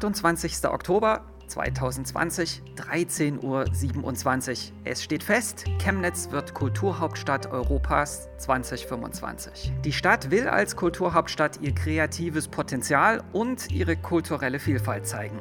28. Oktober 2020, 13.27 Uhr. Es steht fest, Chemnitz wird Kulturhauptstadt Europas 2025. Die Stadt will als Kulturhauptstadt ihr kreatives Potenzial und ihre kulturelle Vielfalt zeigen.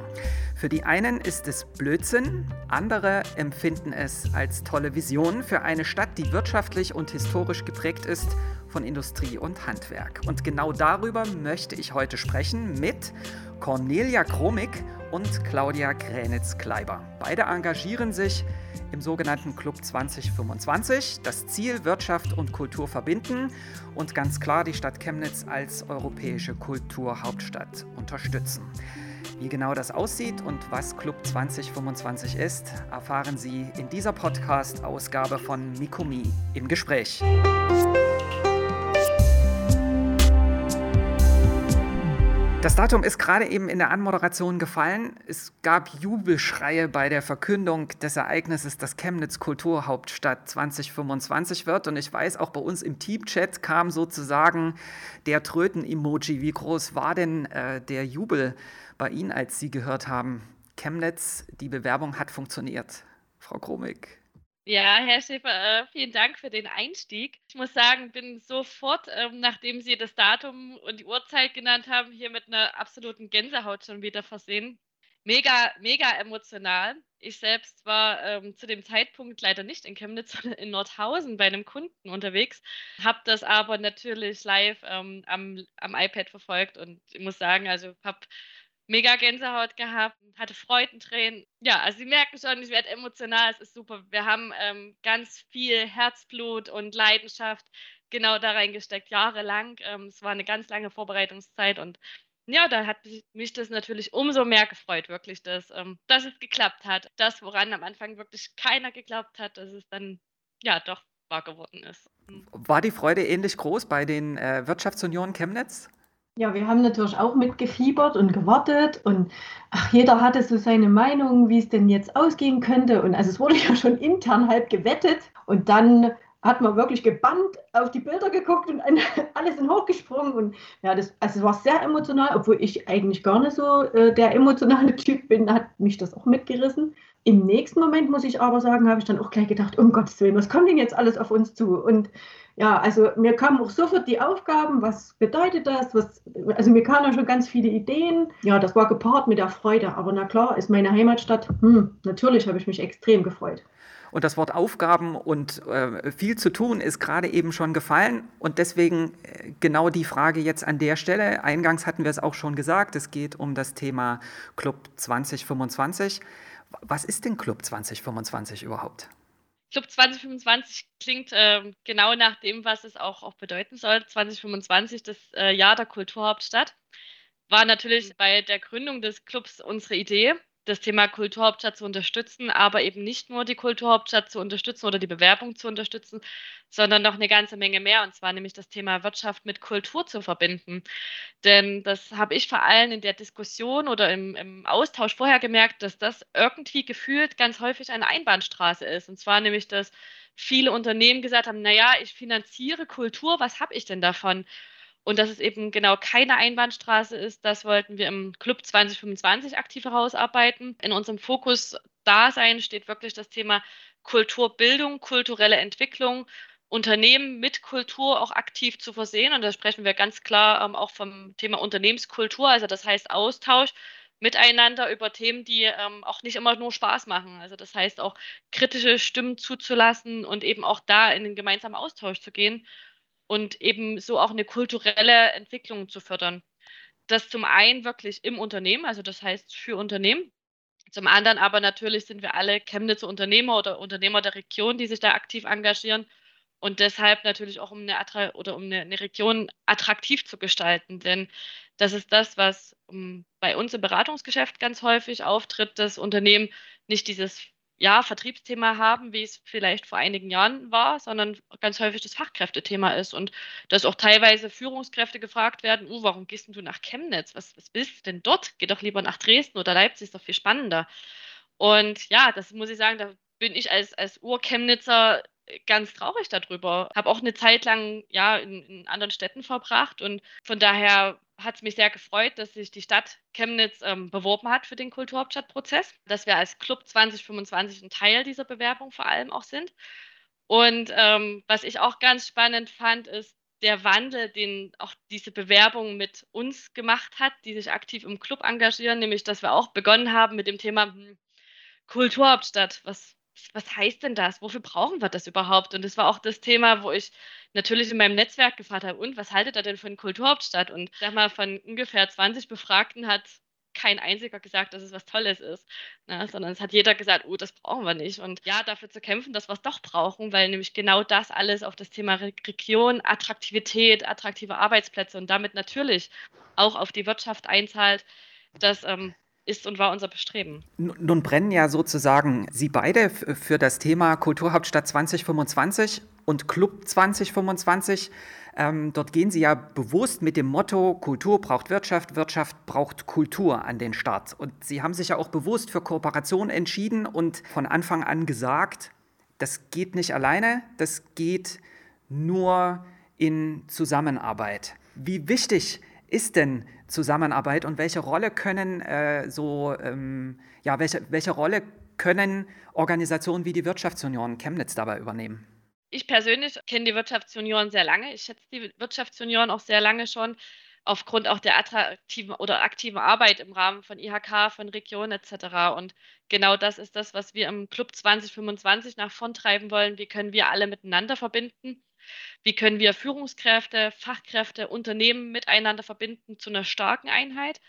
Für die einen ist es Blödsinn, andere empfinden es als tolle Vision für eine Stadt, die wirtschaftlich und historisch geprägt ist von Industrie und Handwerk. Und genau darüber möchte ich heute sprechen mit Cornelia Kromig und Claudia Gränitz-Kleiber. Beide engagieren sich im sogenannten Club 2025. Das Ziel Wirtschaft und Kultur verbinden und ganz klar die Stadt Chemnitz als europäische Kulturhauptstadt unterstützen. Wie genau das aussieht und was Club 2025 ist, erfahren Sie in dieser Podcast-Ausgabe von Mikumi im Gespräch. Das Datum ist gerade eben in der Anmoderation gefallen. Es gab Jubelschreie bei der Verkündung des Ereignisses, dass Chemnitz Kulturhauptstadt 2025 wird. Und ich weiß, auch bei uns im Team-Chat kam sozusagen der Tröten-Emoji. Wie groß war denn äh, der Jubel bei Ihnen, als Sie gehört haben, Chemnitz, die Bewerbung hat funktioniert? Frau Kromig. Ja, Herr Schäfer, äh, vielen Dank für den Einstieg. Ich muss sagen, bin sofort, ähm, nachdem Sie das Datum und die Uhrzeit genannt haben, hier mit einer absoluten Gänsehaut schon wieder versehen. Mega, mega emotional. Ich selbst war ähm, zu dem Zeitpunkt leider nicht in Chemnitz, sondern in Nordhausen bei einem Kunden unterwegs, habe das aber natürlich live ähm, am, am iPad verfolgt und ich muss sagen, also habe mega Gänsehaut gehabt, hatte Freudentränen. Ja, also Sie merken schon, ich werde emotional, es ist super. Wir haben ähm, ganz viel Herzblut und Leidenschaft genau da reingesteckt, jahrelang. Ähm, es war eine ganz lange Vorbereitungszeit und ja, da hat mich das natürlich umso mehr gefreut, wirklich, dass, ähm, dass es geklappt hat. Das, woran am Anfang wirklich keiner geglaubt hat, dass es dann ja doch wahr geworden ist. War die Freude ähnlich groß bei den äh, Wirtschaftsunionen Chemnitz? Ja, wir haben natürlich auch mitgefiebert und gewartet und ach, jeder hatte so seine Meinung, wie es denn jetzt ausgehen könnte. Und also es wurde ja schon intern halb gewettet und dann hat man wirklich gebannt auf die Bilder geguckt und alle sind hochgesprungen. Und ja, das, also es war sehr emotional, obwohl ich eigentlich gar nicht so äh, der emotionale Typ bin, hat mich das auch mitgerissen. Im nächsten Moment, muss ich aber sagen, habe ich dann auch gleich gedacht, um Gottes Willen, was kommt denn jetzt alles auf uns zu? Und ja, also mir kamen auch sofort die Aufgaben, was bedeutet das? Was, also mir kamen schon ganz viele Ideen. Ja, das war gepaart mit der Freude. Aber na klar, ist meine Heimatstadt. Hm, natürlich habe ich mich extrem gefreut. Und das Wort Aufgaben und äh, viel zu tun ist gerade eben schon gefallen. Und deswegen äh, genau die Frage jetzt an der Stelle. Eingangs hatten wir es auch schon gesagt, es geht um das Thema Club 2025. Was ist denn Club 2025 überhaupt? Club 2025 klingt äh, genau nach dem, was es auch, auch bedeuten soll. 2025, das äh, Jahr der Kulturhauptstadt, war natürlich mhm. bei der Gründung des Clubs unsere Idee das Thema Kulturhauptstadt zu unterstützen, aber eben nicht nur die Kulturhauptstadt zu unterstützen oder die Bewerbung zu unterstützen, sondern noch eine ganze Menge mehr, und zwar nämlich das Thema Wirtschaft mit Kultur zu verbinden. Denn das habe ich vor allem in der Diskussion oder im, im Austausch vorher gemerkt, dass das irgendwie gefühlt ganz häufig eine Einbahnstraße ist. Und zwar nämlich, dass viele Unternehmen gesagt haben, naja, ich finanziere Kultur, was habe ich denn davon? Und dass es eben genau keine Einbahnstraße ist, das wollten wir im Club 2025 aktiv herausarbeiten. In unserem Fokus Dasein steht wirklich das Thema Kulturbildung, kulturelle Entwicklung, Unternehmen mit Kultur auch aktiv zu versehen. Und da sprechen wir ganz klar ähm, auch vom Thema Unternehmenskultur, also das heißt Austausch miteinander über Themen, die ähm, auch nicht immer nur Spaß machen. Also das heißt auch kritische Stimmen zuzulassen und eben auch da in den gemeinsamen Austausch zu gehen und eben so auch eine kulturelle Entwicklung zu fördern. Das zum einen wirklich im Unternehmen, also das heißt für Unternehmen. Zum anderen aber natürlich sind wir alle Chemnitzer Unternehmer oder Unternehmer der Region, die sich da aktiv engagieren und deshalb natürlich auch um eine, oder um eine, eine Region attraktiv zu gestalten. Denn das ist das, was um, bei uns im Beratungsgeschäft ganz häufig auftritt, dass Unternehmen nicht dieses ja, Vertriebsthema haben, wie es vielleicht vor einigen Jahren war, sondern ganz häufig das Fachkräftethema ist und dass auch teilweise Führungskräfte gefragt werden, uh, warum gehst du nach Chemnitz? Was, was willst du denn dort? Geh doch lieber nach Dresden oder Leipzig, ist doch viel spannender. Und ja, das muss ich sagen, da bin ich als, als Ur-Chemnitzer ganz traurig darüber. Habe auch eine Zeit lang ja in, in, anderen Städten verbracht und von daher hat es mich sehr gefreut, dass sich die Stadt Chemnitz ähm, beworben hat für den Kulturhauptstadtprozess, dass wir als Club 2025 ein Teil dieser Bewerbung vor allem auch sind. Und ähm, was ich auch ganz spannend fand, ist der Wandel, den auch diese Bewerbung mit uns gemacht hat, die sich aktiv im Club engagieren, nämlich dass wir auch begonnen haben mit dem Thema hm, Kulturhauptstadt. Was, was heißt denn das? Wofür brauchen wir das überhaupt? Und das war auch das Thema, wo ich natürlich in meinem Netzwerk gefragt habe, und was haltet ihr denn eine Kulturhauptstadt? Und sag mal, von ungefähr 20 Befragten hat kein einziger gesagt, dass es was Tolles ist, ne? sondern es hat jeder gesagt, oh, das brauchen wir nicht. Und ja, dafür zu kämpfen, dass wir es doch brauchen, weil nämlich genau das alles auf das Thema Region, Attraktivität, attraktive Arbeitsplätze und damit natürlich auch auf die Wirtschaft einzahlt, das ähm, ist und war unser Bestreben. Nun brennen ja sozusagen Sie beide für das Thema Kulturhauptstadt 2025 und Club 2025. Ähm, dort gehen Sie ja bewusst mit dem Motto Kultur braucht Wirtschaft, Wirtschaft braucht Kultur an den Start. Und Sie haben sich ja auch bewusst für Kooperation entschieden und von Anfang an gesagt, das geht nicht alleine, das geht nur in Zusammenarbeit. Wie wichtig ist denn Zusammenarbeit und welche Rolle können äh, so ähm, ja welche, welche Rolle können Organisationen wie die Wirtschaftsunion Chemnitz dabei übernehmen? Ich persönlich kenne die Wirtschaftsunion sehr lange. Ich schätze die Wirtschaftsunion auch sehr lange schon aufgrund auch der attraktiven oder aktiven Arbeit im Rahmen von IHK, von Regionen etc. Und genau das ist das, was wir im Club 2025 nach vorn treiben wollen. Wie können wir alle miteinander verbinden? Wie können wir Führungskräfte, Fachkräfte, Unternehmen miteinander verbinden zu einer starken Einheit?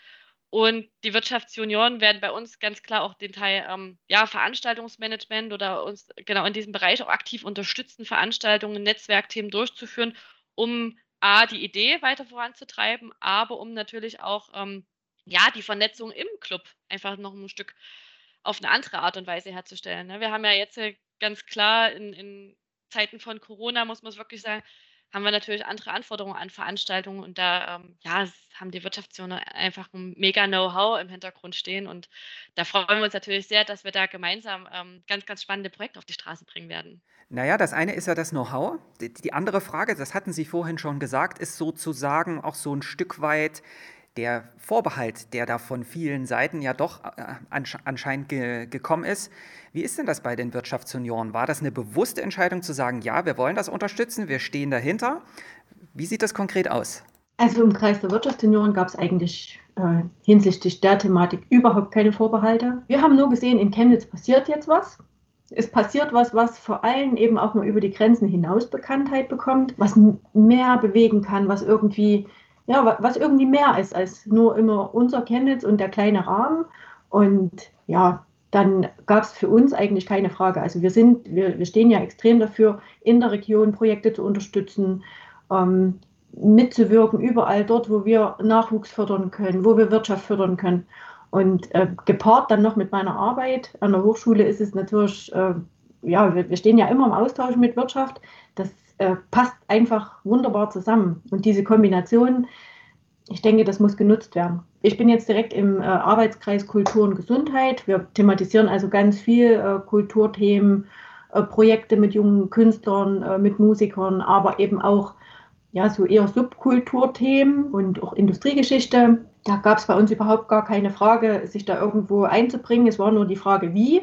Und die Wirtschaftsjunioren werden bei uns ganz klar auch den Teil ähm, ja, Veranstaltungsmanagement oder uns genau in diesem Bereich auch aktiv unterstützen, Veranstaltungen, Netzwerkthemen durchzuführen, um A, die Idee weiter voranzutreiben, aber um natürlich auch ähm, ja, die Vernetzung im Club einfach noch ein Stück auf eine andere Art und Weise herzustellen. Ne? Wir haben ja jetzt ganz klar in, in Zeiten von Corona, muss man es wirklich sagen, haben wir natürlich andere Anforderungen an Veranstaltungen und da ähm, ja, haben die Wirtschaftszonen einfach ein mega Know-how im Hintergrund stehen und da freuen wir uns natürlich sehr, dass wir da gemeinsam ähm, ganz, ganz spannende Projekte auf die Straße bringen werden. Naja, das eine ist ja das Know-how. Die, die andere Frage, das hatten Sie vorhin schon gesagt, ist sozusagen auch so ein Stück weit der Vorbehalt, der da von vielen Seiten ja doch äh, anscheinend ge gekommen ist. Wie ist denn das bei den Wirtschaftsunionen? War das eine bewusste Entscheidung zu sagen, ja, wir wollen das unterstützen, wir stehen dahinter? Wie sieht das konkret aus? Also im Kreis der Wirtschaftsunion gab es eigentlich äh, hinsichtlich der Thematik überhaupt keine Vorbehalte. Wir haben nur gesehen, in Chemnitz passiert jetzt was. Es passiert was, was vor allem eben auch mal über die Grenzen hinaus Bekanntheit bekommt, was mehr bewegen kann, was irgendwie ja, was irgendwie mehr ist als nur immer unser Chemnitz und der kleine Rahmen. Und ja, dann gab es für uns eigentlich keine Frage. Also wir sind, wir, wir stehen ja extrem dafür, in der Region Projekte zu unterstützen, ähm, mitzuwirken, überall dort, wo wir Nachwuchs fördern können, wo wir Wirtschaft fördern können. Und äh, gepaart dann noch mit meiner Arbeit an der Hochschule ist es natürlich, äh, ja, wir, stehen ja immer im Austausch mit Wirtschaft. Das äh, passt einfach wunderbar zusammen. Und diese Kombination, ich denke, das muss genutzt werden. Ich bin jetzt direkt im äh, Arbeitskreis Kultur und Gesundheit. Wir thematisieren also ganz viel äh, Kulturthemen, äh, Projekte mit jungen Künstlern, äh, mit Musikern, aber eben auch ja, so eher Subkulturthemen und auch Industriegeschichte. Da gab es bei uns überhaupt gar keine Frage, sich da irgendwo einzubringen. Es war nur die Frage, wie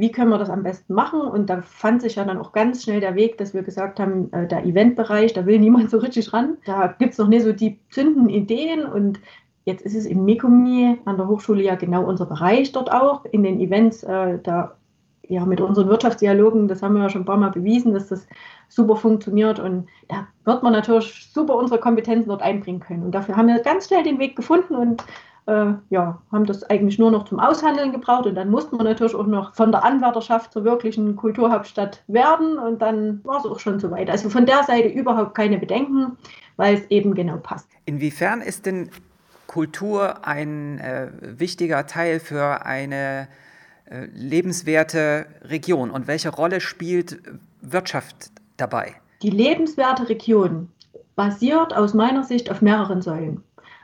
wie können wir das am besten machen? Und da fand sich ja dann auch ganz schnell der Weg, dass wir gesagt haben, äh, der Eventbereich, da will niemand so richtig ran. Da gibt es noch nicht so die zündenden Ideen und Jetzt ist es im Mekomi an der Hochschule ja genau unser Bereich dort auch. In den Events, äh, da ja mit unseren Wirtschaftsdialogen, das haben wir ja schon ein paar Mal bewiesen, dass das super funktioniert und da wird man natürlich super unsere Kompetenzen dort einbringen können. Und dafür haben wir ganz schnell den Weg gefunden und äh, ja, haben das eigentlich nur noch zum Aushandeln gebraucht und dann mussten wir natürlich auch noch von der Anwärterschaft zur wirklichen Kulturhauptstadt werden und dann war es auch schon soweit. Also von der Seite überhaupt keine Bedenken, weil es eben genau passt. Inwiefern ist denn Kultur ein äh, wichtiger Teil für eine äh, lebenswerte Region und welche Rolle spielt Wirtschaft dabei? Die lebenswerte Region basiert aus meiner Sicht auf mehreren Säulen.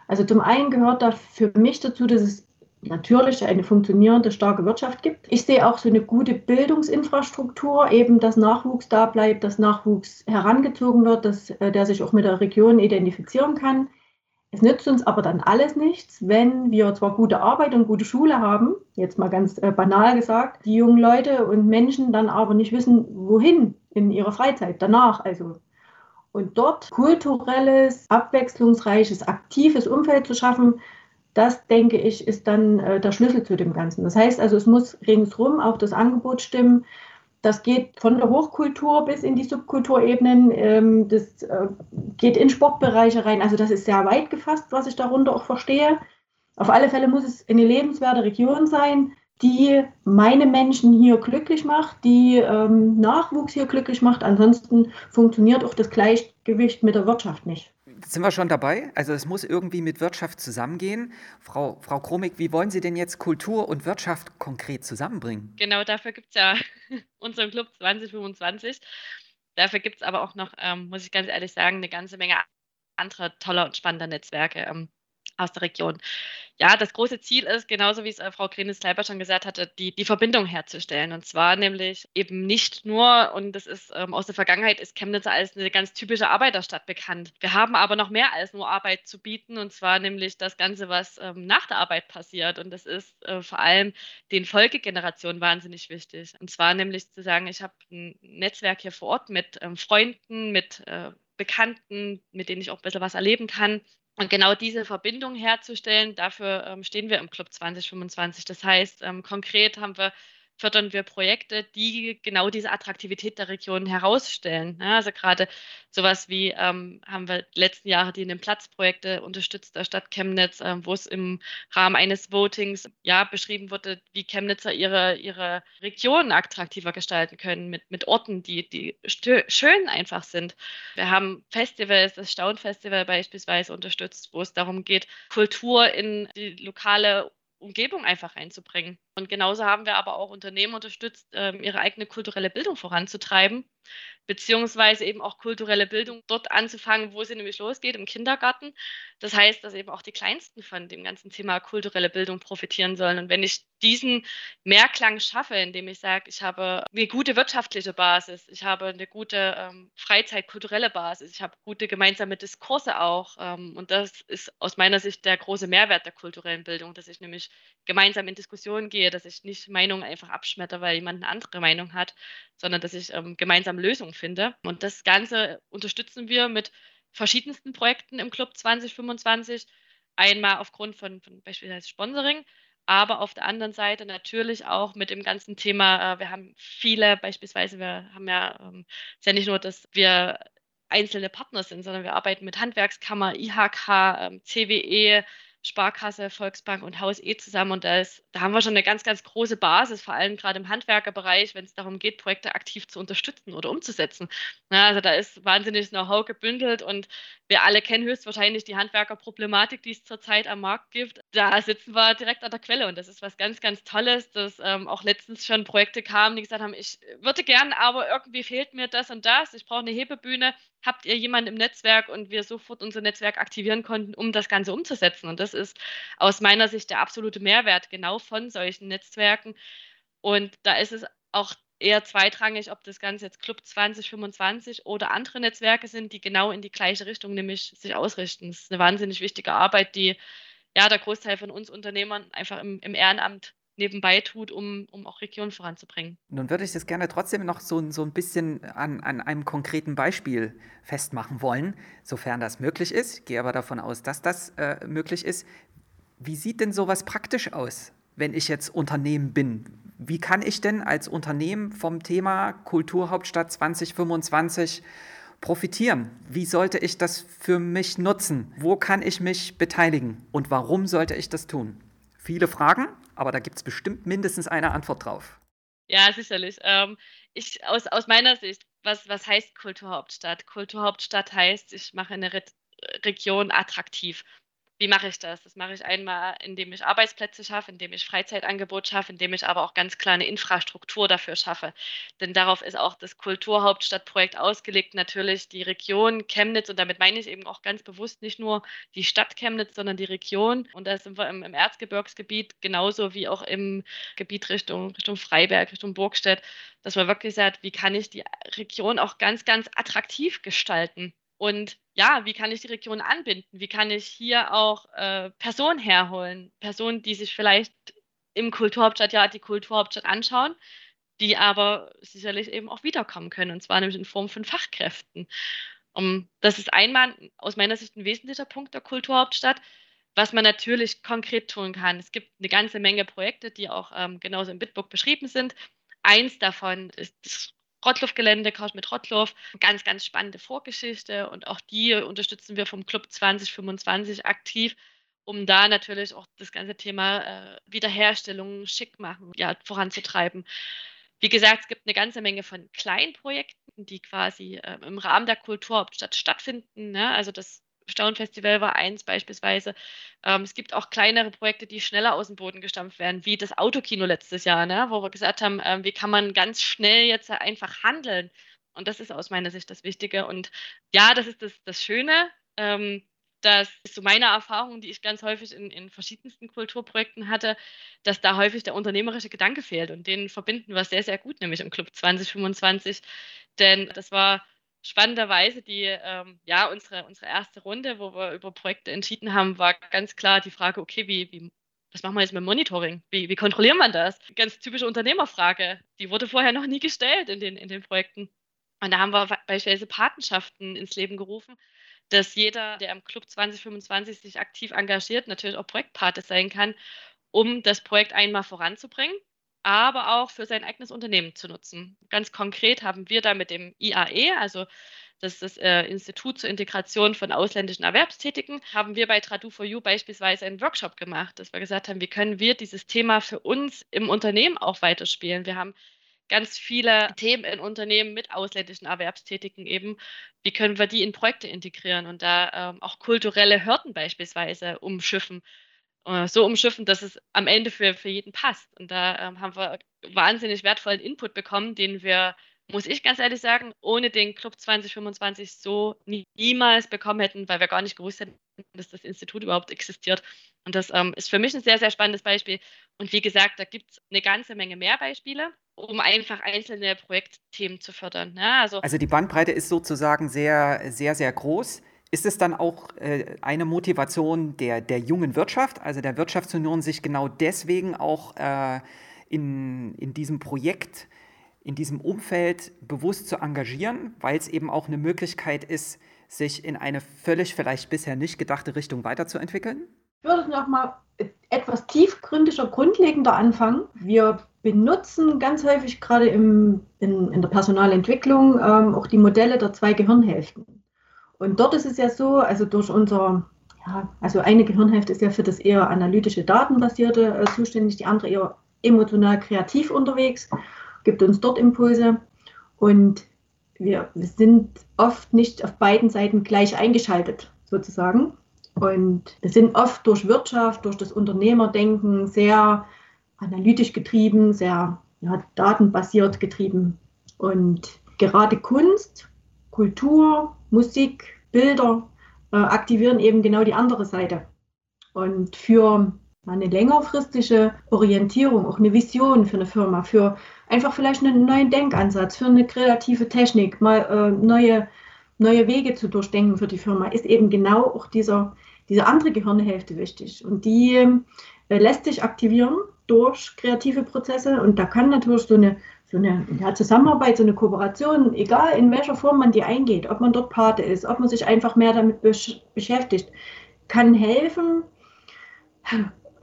Also zum einen gehört da für mich dazu, dass es natürlich eine funktionierende, starke Wirtschaft gibt. Ich sehe auch so eine gute Bildungsinfrastruktur, eben dass Nachwuchs da bleibt, dass Nachwuchs herangezogen wird, dass äh, der sich auch mit der Region identifizieren kann. Es nützt uns aber dann alles nichts, wenn wir zwar gute Arbeit und gute Schule haben, jetzt mal ganz äh, banal gesagt, die jungen Leute und Menschen dann aber nicht wissen, wohin in ihrer Freizeit, danach also. Und dort kulturelles, abwechslungsreiches, aktives Umfeld zu schaffen, das denke ich, ist dann äh, der Schlüssel zu dem Ganzen. Das heißt also, es muss ringsrum auch das Angebot stimmen, das geht von der Hochkultur bis in die Subkulturebenen. Ähm, das äh, geht in Sportbereiche rein. Also das ist sehr weit gefasst, was ich darunter auch verstehe. Auf alle Fälle muss es eine lebenswerte Region sein, die meine Menschen hier glücklich macht, die ähm, Nachwuchs hier glücklich macht. Ansonsten funktioniert auch das Gleichgewicht mit der Wirtschaft nicht sind wir schon dabei? Also es muss irgendwie mit Wirtschaft zusammengehen. Frau, Frau Kromig, wie wollen Sie denn jetzt Kultur und Wirtschaft konkret zusammenbringen? Genau, dafür gibt es ja unseren Club 2025. Dafür gibt es aber auch noch, ähm, muss ich ganz ehrlich sagen, eine ganze Menge anderer toller und spannender Netzwerke. Ähm, aus der Region. Ja, das große Ziel ist, genauso wie es äh, Frau Krenis selber schon gesagt hatte, die, die Verbindung herzustellen. Und zwar nämlich eben nicht nur, und das ist ähm, aus der Vergangenheit, ist Chemnitz als eine ganz typische Arbeiterstadt bekannt. Wir haben aber noch mehr als nur Arbeit zu bieten, und zwar nämlich das Ganze, was ähm, nach der Arbeit passiert. Und das ist äh, vor allem den Folgegenerationen wahnsinnig wichtig. Und zwar nämlich zu sagen, ich habe ein Netzwerk hier vor Ort mit ähm, Freunden, mit äh, Bekannten, mit denen ich auch ein bisschen was erleben kann, und genau diese Verbindung herzustellen, dafür ähm, stehen wir im Club 2025. Das heißt, ähm, konkret haben wir fördern wir Projekte, die genau diese Attraktivität der Region herausstellen. Ja, also gerade sowas wie ähm, haben wir letzten Jahre die in den Platzprojekte unterstützt der Stadt Chemnitz, äh, wo es im Rahmen eines Votings ja beschrieben wurde, wie Chemnitzer ihre, ihre Region attraktiver gestalten können mit, mit Orten, die, die schön einfach sind. Wir haben Festivals, das Staunfestival beispielsweise unterstützt, wo es darum geht, Kultur in die lokale Umgebung einfach reinzubringen. Und genauso haben wir aber auch Unternehmen unterstützt, ähm, ihre eigene kulturelle Bildung voranzutreiben beziehungsweise eben auch kulturelle Bildung dort anzufangen, wo sie nämlich losgeht, im Kindergarten. Das heißt, dass eben auch die Kleinsten von dem ganzen Thema kulturelle Bildung profitieren sollen. Und wenn ich diesen Mehrklang schaffe, indem ich sage, ich habe eine gute wirtschaftliche Basis, ich habe eine gute ähm, Freizeit-kulturelle Basis, ich habe gute gemeinsame Diskurse auch. Ähm, und das ist aus meiner Sicht der große Mehrwert der kulturellen Bildung, dass ich nämlich gemeinsam in Diskussionen gehe, dass ich nicht Meinungen einfach abschmetter, weil jemand eine andere Meinung hat, sondern dass ich ähm, gemeinsam Lösungen finde. Und das Ganze unterstützen wir mit verschiedensten Projekten im Club 2025. Einmal aufgrund von, von beispielsweise Sponsoring, aber auf der anderen Seite natürlich auch mit dem ganzen Thema, äh, wir haben viele, beispielsweise, wir haben ja, ähm, ist ja nicht nur, dass wir einzelne Partner sind, sondern wir arbeiten mit Handwerkskammer, IHK, ähm, CWE, Sparkasse, Volksbank und Haus E zusammen. Und da, ist, da haben wir schon eine ganz, ganz große Basis, vor allem gerade im Handwerkerbereich, wenn es darum geht, Projekte aktiv zu unterstützen oder umzusetzen. Ja, also da ist wahnsinnig Know-how gebündelt und wir alle kennen höchstwahrscheinlich die Handwerkerproblematik, die es zurzeit am Markt gibt. Da sitzen wir direkt an der Quelle und das ist was ganz, ganz Tolles, dass ähm, auch letztens schon Projekte kamen, die gesagt haben, ich würde gern, aber irgendwie fehlt mir das und das. Ich brauche eine Hebebühne habt ihr jemanden im Netzwerk und wir sofort unser Netzwerk aktivieren konnten, um das Ganze umzusetzen. Und das ist aus meiner Sicht der absolute Mehrwert genau von solchen Netzwerken. Und da ist es auch eher zweitrangig, ob das Ganze jetzt Club 2025 oder andere Netzwerke sind, die genau in die gleiche Richtung nämlich sich ausrichten. Das ist eine wahnsinnig wichtige Arbeit, die ja der Großteil von uns Unternehmern einfach im, im Ehrenamt nebenbei tut, um, um auch Regionen voranzubringen. Nun würde ich das gerne trotzdem noch so, so ein bisschen an, an einem konkreten Beispiel festmachen wollen, sofern das möglich ist. Ich gehe aber davon aus, dass das äh, möglich ist. Wie sieht denn sowas praktisch aus, wenn ich jetzt Unternehmen bin? Wie kann ich denn als Unternehmen vom Thema Kulturhauptstadt 2025 profitieren? Wie sollte ich das für mich nutzen? Wo kann ich mich beteiligen? Und warum sollte ich das tun? Viele Fragen, aber da gibt es bestimmt mindestens eine Antwort drauf. Ja, sicherlich. Ähm, ich, aus, aus meiner Sicht, was, was heißt Kulturhauptstadt? Kulturhauptstadt heißt, ich mache eine Re Region attraktiv. Wie mache ich das? Das mache ich einmal, indem ich Arbeitsplätze schaffe, indem ich Freizeitangebot schaffe, indem ich aber auch ganz klar eine Infrastruktur dafür schaffe. Denn darauf ist auch das Kulturhauptstadtprojekt ausgelegt, natürlich die Region Chemnitz und damit meine ich eben auch ganz bewusst nicht nur die Stadt Chemnitz, sondern die Region. Und da sind wir im, im Erzgebirgsgebiet genauso wie auch im Gebiet Richtung, Richtung Freiberg, Richtung Burgstedt, dass man wirklich sagt, wie kann ich die Region auch ganz, ganz attraktiv gestalten? Und ja, wie kann ich die Region anbinden? Wie kann ich hier auch äh, Personen herholen? Personen, die sich vielleicht im Kulturhauptstadtjahr die Kulturhauptstadt anschauen, die aber sicherlich eben auch wiederkommen können, und zwar nämlich in Form von Fachkräften. Um, das ist einmal aus meiner Sicht ein wesentlicher Punkt der Kulturhauptstadt, was man natürlich konkret tun kann. Es gibt eine ganze Menge Projekte, die auch ähm, genauso im Bitburg beschrieben sind. Eins davon ist das Rottluff-Gelände, mit Rottluff. Ganz, ganz spannende Vorgeschichte und auch die unterstützen wir vom Club 2025 aktiv, um da natürlich auch das ganze Thema äh, Wiederherstellung, schick machen, ja, voranzutreiben. Wie gesagt, es gibt eine ganze Menge von kleinen Projekten, die quasi äh, im Rahmen der Kulturhauptstadt stattfinden. Ne? Also das Staunfestival war eins beispielsweise. Ähm, es gibt auch kleinere Projekte, die schneller aus dem Boden gestampft werden, wie das Autokino letztes Jahr, ne? wo wir gesagt haben, ähm, wie kann man ganz schnell jetzt einfach handeln. Und das ist aus meiner Sicht das Wichtige. Und ja, das ist das, das Schöne. Ähm, das ist so meine Erfahrung, die ich ganz häufig in, in verschiedensten Kulturprojekten hatte, dass da häufig der unternehmerische Gedanke fehlt. Und den verbinden wir sehr, sehr gut, nämlich im Club 2025. Denn das war spannenderweise die, ähm, ja, unsere, unsere erste Runde, wo wir über Projekte entschieden haben, war ganz klar die Frage, okay, wie, wie was machen wir jetzt mit Monitoring? Wie, wie kontrollieren man das? Ganz typische Unternehmerfrage. Die wurde vorher noch nie gestellt in den, in den Projekten. Und da haben wir beispielsweise Patenschaften ins Leben gerufen, dass jeder, der im Club 2025 sich aktiv engagiert, natürlich auch Projektpate sein kann, um das Projekt einmal voranzubringen aber auch für sein eigenes Unternehmen zu nutzen. Ganz konkret haben wir da mit dem IAE, also das ist das äh, Institut zur Integration von ausländischen Erwerbstätigen, haben wir bei Tradu4U beispielsweise einen Workshop gemacht, dass wir gesagt haben, wie können wir dieses Thema für uns im Unternehmen auch weiterspielen. Wir haben ganz viele Themen in Unternehmen mit ausländischen Erwerbstätigen eben. Wie können wir die in Projekte integrieren und da ähm, auch kulturelle Hürden beispielsweise umschiffen? Äh, so umschiffen, dass es am Ende für, für jeden passt. Und da ähm, haben wir wahnsinnig wertvollen Input bekommen, den wir, muss ich ganz ehrlich sagen, ohne den Club 2025 so nie, niemals bekommen hätten, weil wir gar nicht gewusst hätten, dass das Institut überhaupt existiert. Und das ähm, ist für mich ein sehr, sehr spannendes Beispiel. Und wie gesagt, da gibt es eine ganze Menge mehr Beispiele, um einfach einzelne Projektthemen zu fördern. Ne? also, also die Bandbreite ist sozusagen sehr, sehr, sehr groß. Ist es dann auch äh, eine Motivation der, der jungen Wirtschaft, also der Wirtschaftsunion, sich genau deswegen auch äh, in, in diesem Projekt, in diesem Umfeld bewusst zu engagieren, weil es eben auch eine Möglichkeit ist, sich in eine völlig vielleicht bisher nicht gedachte Richtung weiterzuentwickeln? Ich würde noch mal etwas tiefgründiger, grundlegender anfangen. Wir benutzen ganz häufig gerade im, in, in der Personalentwicklung ähm, auch die Modelle der zwei Gehirnhälften. Und dort ist es ja so, also durch unser, ja, also eine Gehirnhälfte ist ja für das eher analytische, datenbasierte äh, zuständig, die andere eher emotional kreativ unterwegs, gibt uns dort Impulse. Und wir, sind oft nicht auf beiden Seiten gleich eingeschaltet, sozusagen. Und wir sind oft durch Wirtschaft, durch das Unternehmerdenken sehr analytisch getrieben, sehr ja, datenbasiert getrieben. Und gerade Kunst, Kultur, Musik, Bilder äh, aktivieren eben genau die andere Seite. Und für eine längerfristige Orientierung, auch eine Vision für eine Firma, für einfach vielleicht einen neuen Denkansatz, für eine kreative Technik, mal äh, neue, neue Wege zu durchdenken für die Firma, ist eben genau auch dieser, diese andere Gehirnhälfte wichtig. Und die äh, lässt sich aktivieren durch kreative Prozesse. Und da kann natürlich so eine so eine ja, Zusammenarbeit, so eine Kooperation, egal in welcher Form man die eingeht, ob man dort Pate ist, ob man sich einfach mehr damit besch beschäftigt, kann helfen,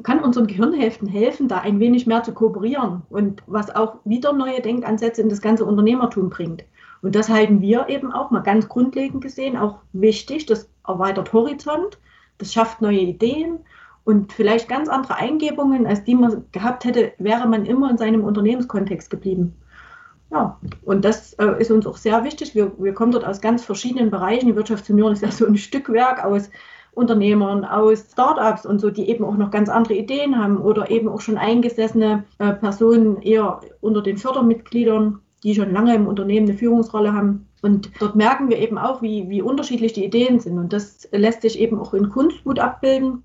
kann unseren Gehirnhälften helfen, da ein wenig mehr zu kooperieren und was auch wieder neue Denkansätze in das ganze Unternehmertum bringt. Und das halten wir eben auch mal ganz grundlegend gesehen auch wichtig. Das erweitert Horizont, das schafft neue Ideen und vielleicht ganz andere Eingebungen, als die man gehabt hätte, wäre man immer in seinem Unternehmenskontext geblieben. Ja, und das äh, ist uns auch sehr wichtig. Wir, wir kommen dort aus ganz verschiedenen Bereichen. Die Wirtschaftsunion ist ja so ein Stückwerk aus Unternehmern, aus Startups und so, die eben auch noch ganz andere Ideen haben oder eben auch schon eingesessene äh, Personen eher unter den Fördermitgliedern, die schon lange im Unternehmen eine Führungsrolle haben. Und dort merken wir eben auch, wie, wie unterschiedlich die Ideen sind. Und das lässt sich eben auch in Kunst gut abbilden.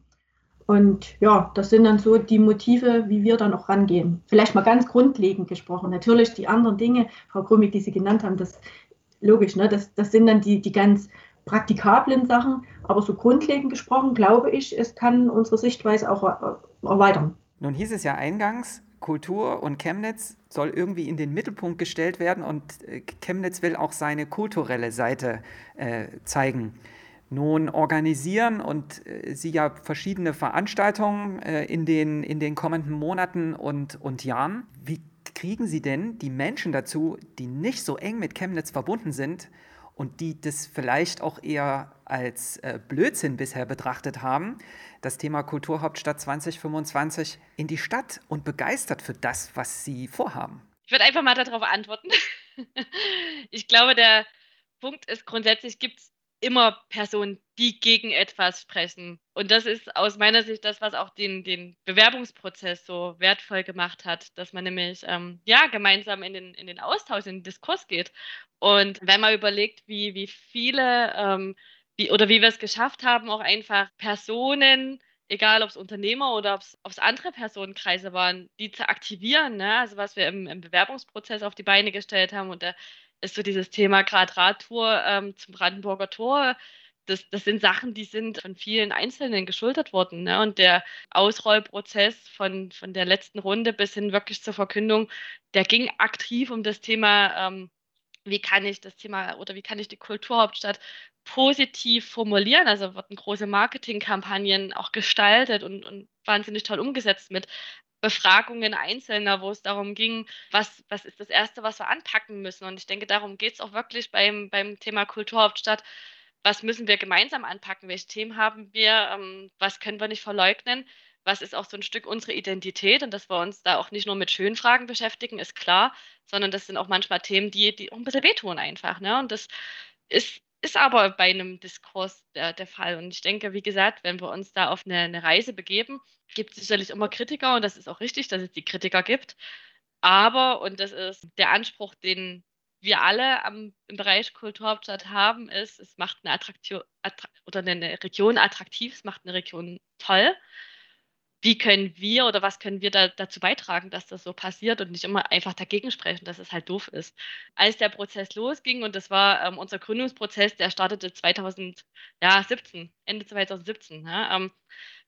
Und ja, das sind dann so die Motive, wie wir dann auch rangehen. Vielleicht mal ganz grundlegend gesprochen. Natürlich die anderen Dinge, Frau Krumig, die Sie genannt haben, das logisch, ne? das, das sind dann die, die ganz praktikablen Sachen. Aber so grundlegend gesprochen, glaube ich, es kann unsere Sichtweise auch erweitern. Nun hieß es ja eingangs, Kultur und Chemnitz soll irgendwie in den Mittelpunkt gestellt werden und äh, Chemnitz will auch seine kulturelle Seite äh, zeigen. Nun organisieren und äh, Sie ja verschiedene Veranstaltungen äh, in, den, in den kommenden Monaten und, und Jahren. Wie kriegen Sie denn die Menschen dazu, die nicht so eng mit Chemnitz verbunden sind und die das vielleicht auch eher als äh, Blödsinn bisher betrachtet haben, das Thema Kulturhauptstadt 2025 in die Stadt und begeistert für das, was Sie vorhaben? Ich würde einfach mal darauf antworten. ich glaube, der Punkt ist grundsätzlich, gibt es immer Personen, die gegen etwas sprechen. Und das ist aus meiner Sicht das, was auch den, den Bewerbungsprozess so wertvoll gemacht hat, dass man nämlich ähm, ja gemeinsam in den, in den Austausch, in den Diskurs geht. Und wenn man überlegt, wie, wie viele ähm, wie, oder wie wir es geschafft haben, auch einfach Personen, egal ob es Unternehmer oder ob es andere Personenkreise waren, die zu aktivieren. Ne? Also was wir im, im Bewerbungsprozess auf die Beine gestellt haben und der ist so dieses Thema gerade Radtour ähm, zum Brandenburger Tor. Das, das sind Sachen, die sind von vielen Einzelnen geschultert worden. Ne? Und der Ausrollprozess von, von der letzten Runde bis hin wirklich zur Verkündung, der ging aktiv um das Thema, ähm, wie kann ich das Thema oder wie kann ich die Kulturhauptstadt positiv formulieren. Also wurden große Marketingkampagnen auch gestaltet und, und wahnsinnig toll umgesetzt mit Befragungen Einzelner, wo es darum ging, was, was ist das Erste, was wir anpacken müssen. Und ich denke, darum geht es auch wirklich beim, beim Thema Kulturhauptstadt. Was müssen wir gemeinsam anpacken? Welche Themen haben wir? Ähm, was können wir nicht verleugnen? Was ist auch so ein Stück unsere Identität? Und dass wir uns da auch nicht nur mit schönen Fragen beschäftigen, ist klar, sondern das sind auch manchmal Themen, die, die auch ein bisschen wehtun einfach. Ne? Und das ist ist aber bei einem Diskurs der, der Fall. Und ich denke, wie gesagt, wenn wir uns da auf eine, eine Reise begeben, gibt es sicherlich immer Kritiker und das ist auch richtig, dass es die Kritiker gibt. Aber, und das ist der Anspruch, den wir alle am, im Bereich Kulturhauptstadt haben, ist, es macht eine Attraktion attra oder eine Region attraktiv, es macht eine Region toll wie können wir oder was können wir da, dazu beitragen, dass das so passiert und nicht immer einfach dagegen sprechen, dass es halt doof ist. Als der Prozess losging, und das war ähm, unser Gründungsprozess, der startete 2017, Ende 2017, ja, ähm,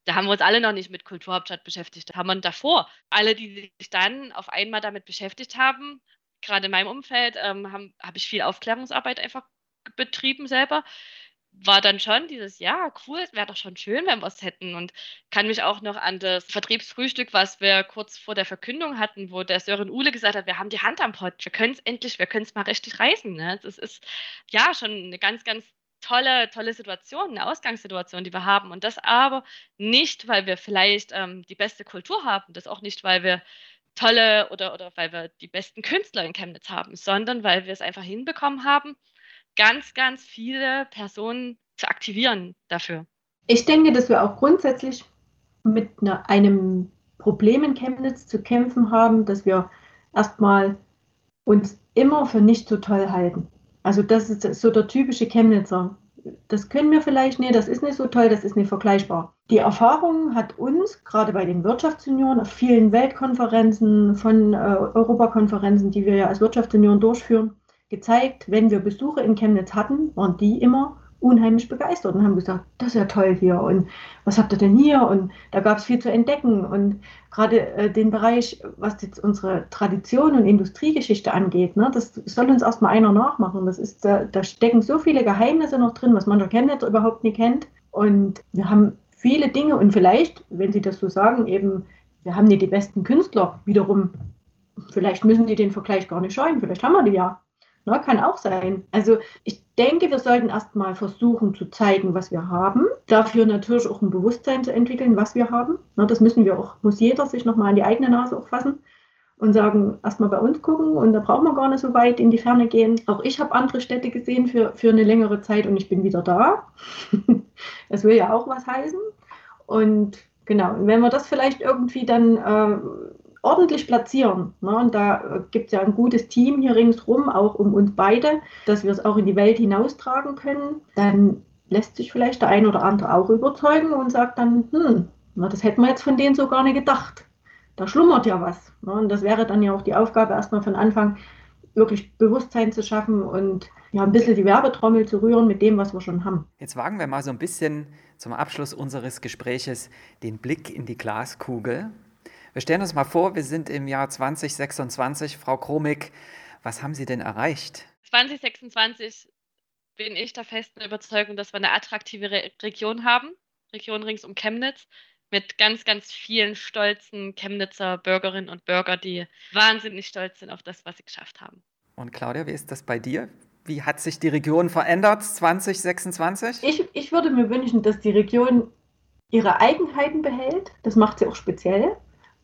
da haben wir uns alle noch nicht mit Kulturhauptstadt beschäftigt. Da haben wir davor. Alle, die sich dann auf einmal damit beschäftigt haben, gerade in meinem Umfeld, ähm, habe hab ich viel Aufklärungsarbeit einfach betrieben selber war dann schon dieses, ja, cool, es wäre doch schon schön, wenn wir es hätten. Und kann mich auch noch an das Vertriebsfrühstück, was wir kurz vor der Verkündung hatten, wo der Sören Uhle gesagt hat, wir haben die Hand am Pott, wir können es endlich, wir können es mal richtig reißen. Ne? Das ist ja schon eine ganz, ganz tolle, tolle Situation, eine Ausgangssituation, die wir haben. Und das aber nicht, weil wir vielleicht ähm, die beste Kultur haben, das auch nicht, weil wir tolle oder, oder weil wir die besten Künstler in Chemnitz haben, sondern weil wir es einfach hinbekommen haben, ganz, ganz viele Personen zu aktivieren dafür. Ich denke, dass wir auch grundsätzlich mit einer, einem Problem in Chemnitz zu kämpfen haben, dass wir erstmal uns immer für nicht so toll halten. Also das ist so der typische Chemnitzer. Das können wir vielleicht nicht, das ist nicht so toll, das ist nicht vergleichbar. Die Erfahrung hat uns, gerade bei den Wirtschaftsunionen, auf vielen Weltkonferenzen, von äh, Europakonferenzen, die wir ja als Wirtschaftsunion durchführen, gezeigt, wenn wir Besucher in Chemnitz hatten, waren die immer unheimlich begeistert und haben gesagt, das ist ja toll hier und was habt ihr denn hier? Und da gab es viel zu entdecken. Und gerade äh, den Bereich, was jetzt unsere Tradition und Industriegeschichte angeht, ne, das soll uns erstmal einer nachmachen. Das ist, da, da stecken so viele Geheimnisse noch drin, was mancher Chemnitz überhaupt nicht kennt. Und wir haben viele Dinge und vielleicht, wenn Sie das so sagen, eben, wir haben nicht die besten Künstler wiederum. Vielleicht müssen die den Vergleich gar nicht scheuen, vielleicht haben wir die ja. Ne, kann auch sein. Also ich denke, wir sollten erstmal versuchen zu zeigen, was wir haben. Dafür natürlich auch ein Bewusstsein zu entwickeln, was wir haben. Ne, das müssen wir auch, muss jeder sich nochmal an die eigene Nase auch fassen und sagen, erstmal bei uns gucken und da brauchen wir gar nicht so weit in die Ferne gehen. Auch ich habe andere Städte gesehen für, für eine längere Zeit und ich bin wieder da. das will ja auch was heißen. Und genau, wenn wir das vielleicht irgendwie dann äh, ordentlich platzieren. Ne? Und da äh, gibt es ja ein gutes Team hier ringsrum, auch um uns beide, dass wir es auch in die Welt hinaustragen können. Dann lässt sich vielleicht der ein oder andere auch überzeugen und sagt dann, hm, na, das hätten wir jetzt von denen so gar nicht gedacht. Da schlummert ja was. Ne? Und das wäre dann ja auch die Aufgabe, erstmal von Anfang wirklich Bewusstsein zu schaffen und ja, ein bisschen die Werbetrommel zu rühren mit dem, was wir schon haben. Jetzt wagen wir mal so ein bisschen zum Abschluss unseres Gespräches den Blick in die Glaskugel. Wir stellen uns mal vor, wir sind im Jahr 2026. Frau Kromig, was haben Sie denn erreicht? 2026 bin ich der festen Überzeugung, dass wir eine attraktive Re Region haben, Region rings um Chemnitz, mit ganz, ganz vielen stolzen Chemnitzer Bürgerinnen und Bürger, die wahnsinnig stolz sind auf das, was sie geschafft haben. Und Claudia, wie ist das bei dir? Wie hat sich die Region verändert 2026? Ich, ich würde mir wünschen, dass die Region ihre Eigenheiten behält. Das macht sie auch speziell.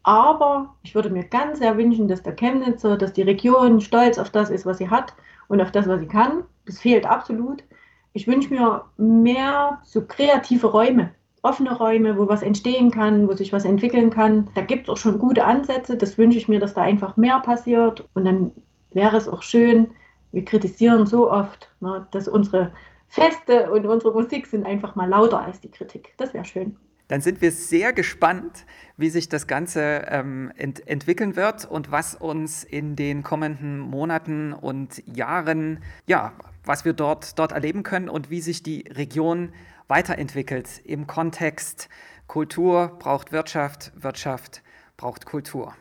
Aber ich würde mir ganz sehr wünschen, dass der Chemnitzer, dass die Region stolz auf das ist, was sie hat und auf das, was sie kann. Das fehlt absolut. Ich wünsche mir mehr so kreative Räume, offene Räume, wo was entstehen kann, wo sich was entwickeln kann. Da gibt es auch schon gute Ansätze. Das wünsche ich mir, dass da einfach mehr passiert. Und dann wäre es auch schön, wir kritisieren so oft, ne, dass unsere Feste und unsere Musik sind einfach mal lauter als die Kritik. Das wäre schön. Dann sind wir sehr gespannt, wie sich das Ganze ähm, ent entwickeln wird und was uns in den kommenden Monaten und Jahren, ja, was wir dort, dort erleben können und wie sich die Region weiterentwickelt im Kontext Kultur braucht Wirtschaft, Wirtschaft braucht Kultur.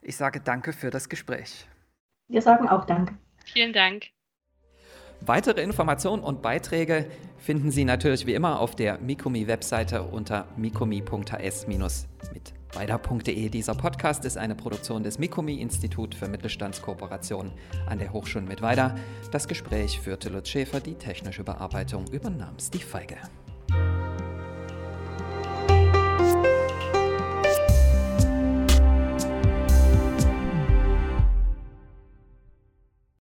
Ich sage danke für das Gespräch. Wir sagen auch Danke. Vielen Dank. Weitere Informationen und Beiträge finden Sie natürlich wie immer auf der Mikumi-Webseite unter mikumi.hs- mit weiter.de. Dieser Podcast ist eine Produktion des Mikumi-Institut für Mittelstandskooperation an der Hochschule mit Weiter. Das Gespräch führte Lutz Schäfer, die technische Bearbeitung übernahm Steve Feige.